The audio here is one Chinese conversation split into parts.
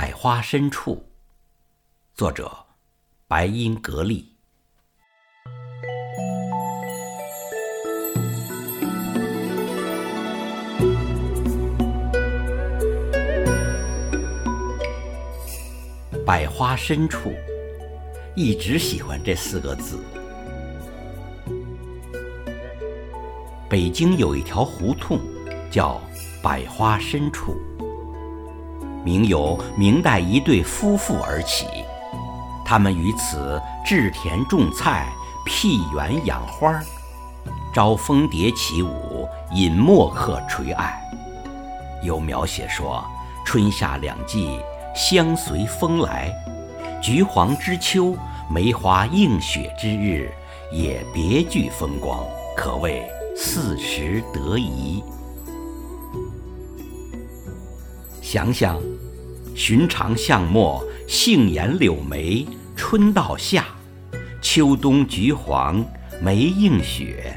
百花深处，作者白英格丽。百花深处，一直喜欢这四个字。北京有一条胡同，叫百花深处。名由明代一对夫妇而起，他们于此置田种菜，辟园养花，招蜂蝶起舞，引墨客垂爱。有描写说，春夏两季相随风来，橘黄之秋，梅花映雪之日，也别具风光，可谓四时得宜。想想，寻常巷陌，杏眼柳眉，春到夏，秋冬橘黄，梅映雪。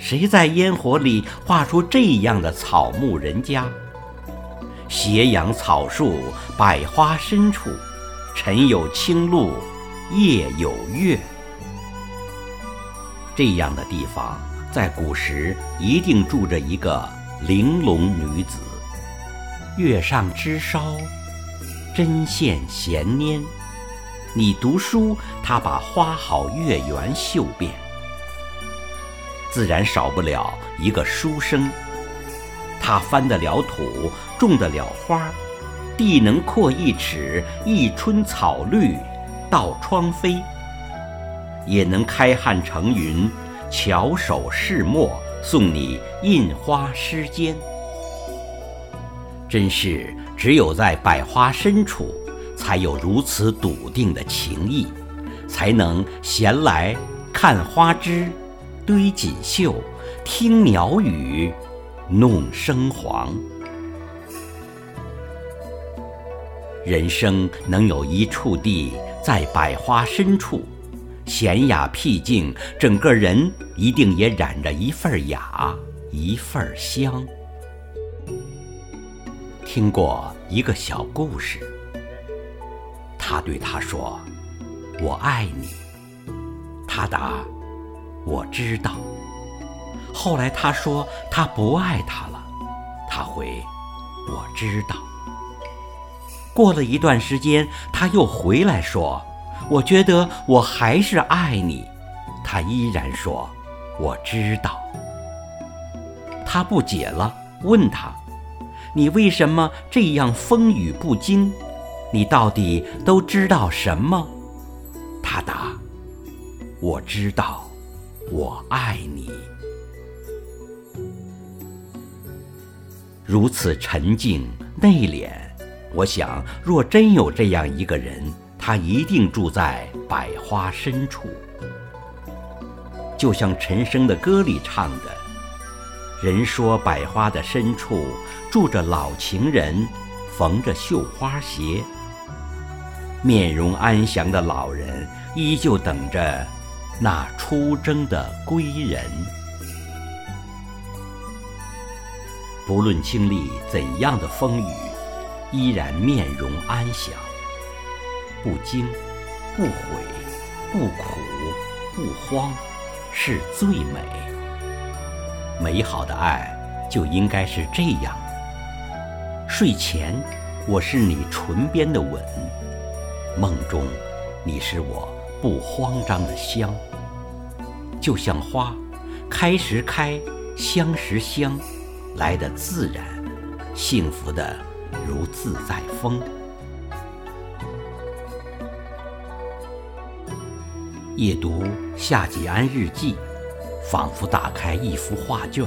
谁在烟火里画出这样的草木人家？斜阳草树，百花深处，晨有清露，夜有月。这样的地方，在古时一定住着一个玲珑女子。月上枝梢，针线闲拈。你读书，他把花好月圆绣遍。自然少不了一个书生。他翻得了土，种得了花，地能扩一尺，一春草绿，到窗飞。也能开汉成云，巧手试墨，送你印花诗笺。真是只有在百花深处，才有如此笃定的情谊，才能闲来看花枝，堆锦绣，听鸟语，弄声簧。人生能有一处地在百花深处，闲雅僻静，整个人一定也染着一份雅，一份香。听过一个小故事，他对他说：“我爱你。”他答：“我知道。”后来他说他不爱他了，他回：“我知道。”过了一段时间，他又回来说：“我觉得我还是爱你。”他依然说：“我知道。”他不解了，问他。你为什么这样风雨不惊？你到底都知道什么？他答：“我知道，我爱你。”如此沉静内敛，我想，若真有这样一个人，他一定住在百花深处，就像陈升的歌里唱的。人说百花的深处住着老情人，缝着绣花鞋。面容安详的老人，依旧等着那出征的归人。不论经历怎样的风雨，依然面容安详，不惊、不悔、不苦、不慌，是最美。美好的爱就应该是这样。睡前，我是你唇边的吻；梦中，你是我不慌张的香。就像花，开时开，香时香，来的自然，幸福的如自在风。夜读夏季安日记。仿佛打开一幅画卷，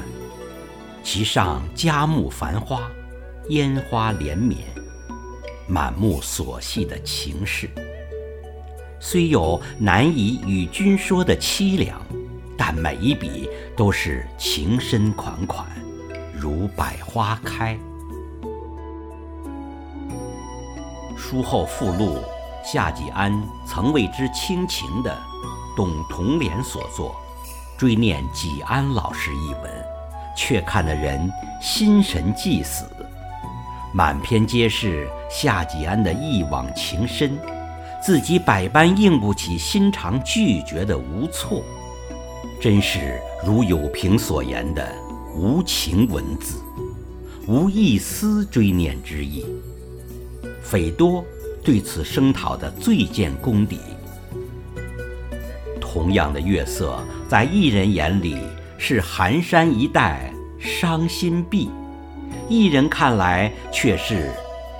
其上佳木繁花，烟花连绵，满目所系的情事。虽有难以与君说的凄凉，但每一笔都是情深款款，如百花开。书后附录：夏季安曾为之倾情的董同莲所作。追念季安老师一文，却看得人心神俱死。满篇皆是夏季安的一往情深，自己百般硬不起心肠拒绝的无措，真是如有平所言的无情文字，无一丝追念之意。斐多对此声讨的最见功底。同样的月色，在一人眼里是寒山一带伤心碧，一人看来却是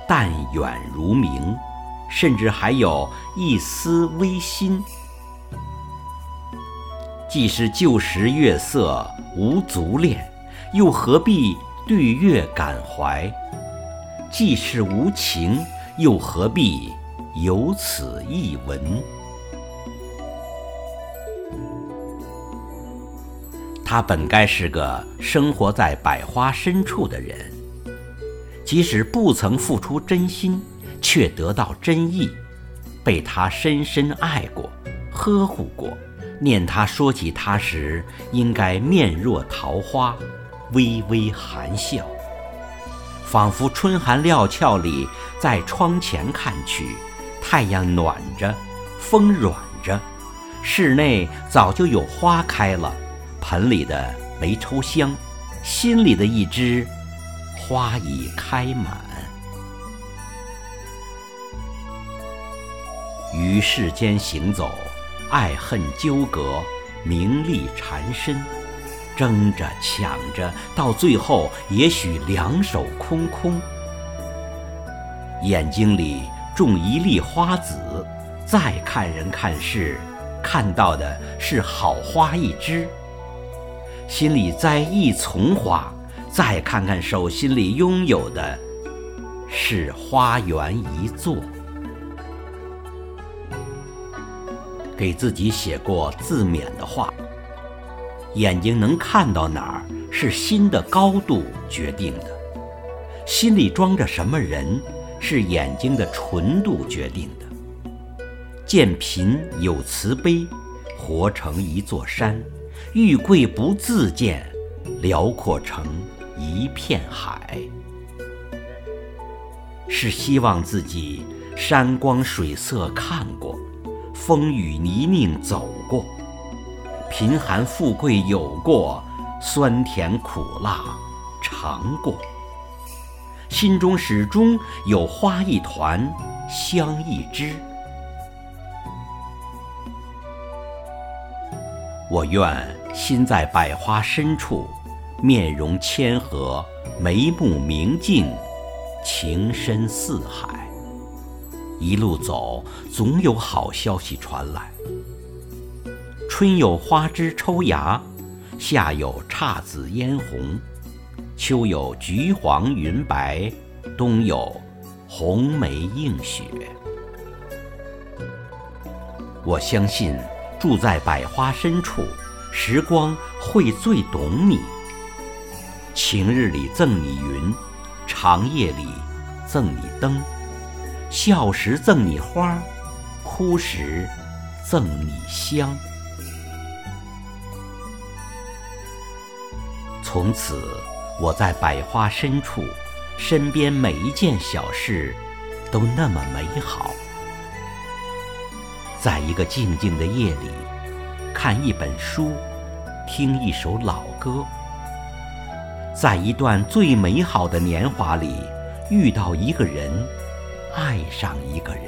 淡远如明，甚至还有一丝微心。既是旧时月色无足恋，又何必对月感怀？既是无情，又何必有此一文？他本该是个生活在百花深处的人，即使不曾付出真心，却得到真意，被他深深爱过、呵护过。念他说起他时，应该面若桃花，微微含笑，仿佛春寒料峭里，在窗前看去，太阳暖着，风软着，室内早就有花开了。盆里的没抽香，心里的一枝花已开满。于世间行走，爱恨纠葛，名利缠身，争着抢着，到最后也许两手空空。眼睛里种一粒花籽，再看人看事，看到的是好花一枝。心里栽一丛花，再看看手心里拥有的，是花园一座。给自己写过自勉的话：眼睛能看到哪儿，是心的高度决定的；心里装着什么人，是眼睛的纯度决定的。见贫有慈悲，活成一座山。玉贵不自见，辽阔成一片海。是希望自己山光水色看过，风雨泥泞走过，贫寒富贵有过，酸甜苦辣尝过，心中始终有花一团，香一枝。我愿心在百花深处，面容谦和，眉目明净，情深似海。一路走，总有好消息传来。春有花枝抽芽，夏有姹紫嫣红，秋有橘黄云白，冬有红梅映雪。我相信。住在百花深处，时光会最懂你。晴日里赠你云，长夜里赠你灯，笑时赠你花，哭时赠你香。从此，我在百花深处，身边每一件小事都那么美好。在一个静静的夜里，看一本书，听一首老歌；在一段最美好的年华里，遇到一个人，爱上一个人；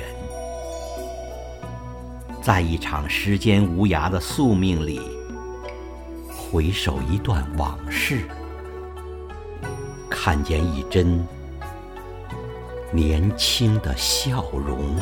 在一场时间无涯的宿命里，回首一段往事，看见一帧年轻的笑容。